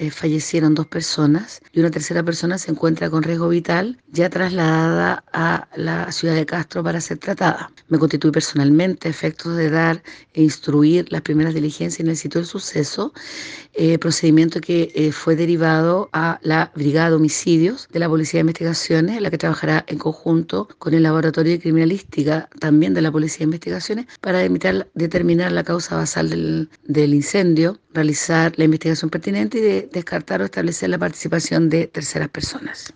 eh, fallecieron dos personas y una tercera persona se encuentra con riesgo vital, ya trasladada a la ciudad de Castro para ser tratada. Me constituí personalmente a efectos de dar e instruir las primeras diligencias en el sitio del suceso, eh, procedimiento que eh, fue derivado a la Brigada de Homicidios de la Policía de Investigaciones, la que trabajará en conjunto con el Laboratorio de Criminalística también de la Policía de Investigaciones para determinar la causa basal del, del incendio, realizar la investigación pertinente y de descartar o establecer la participación de terceras personas.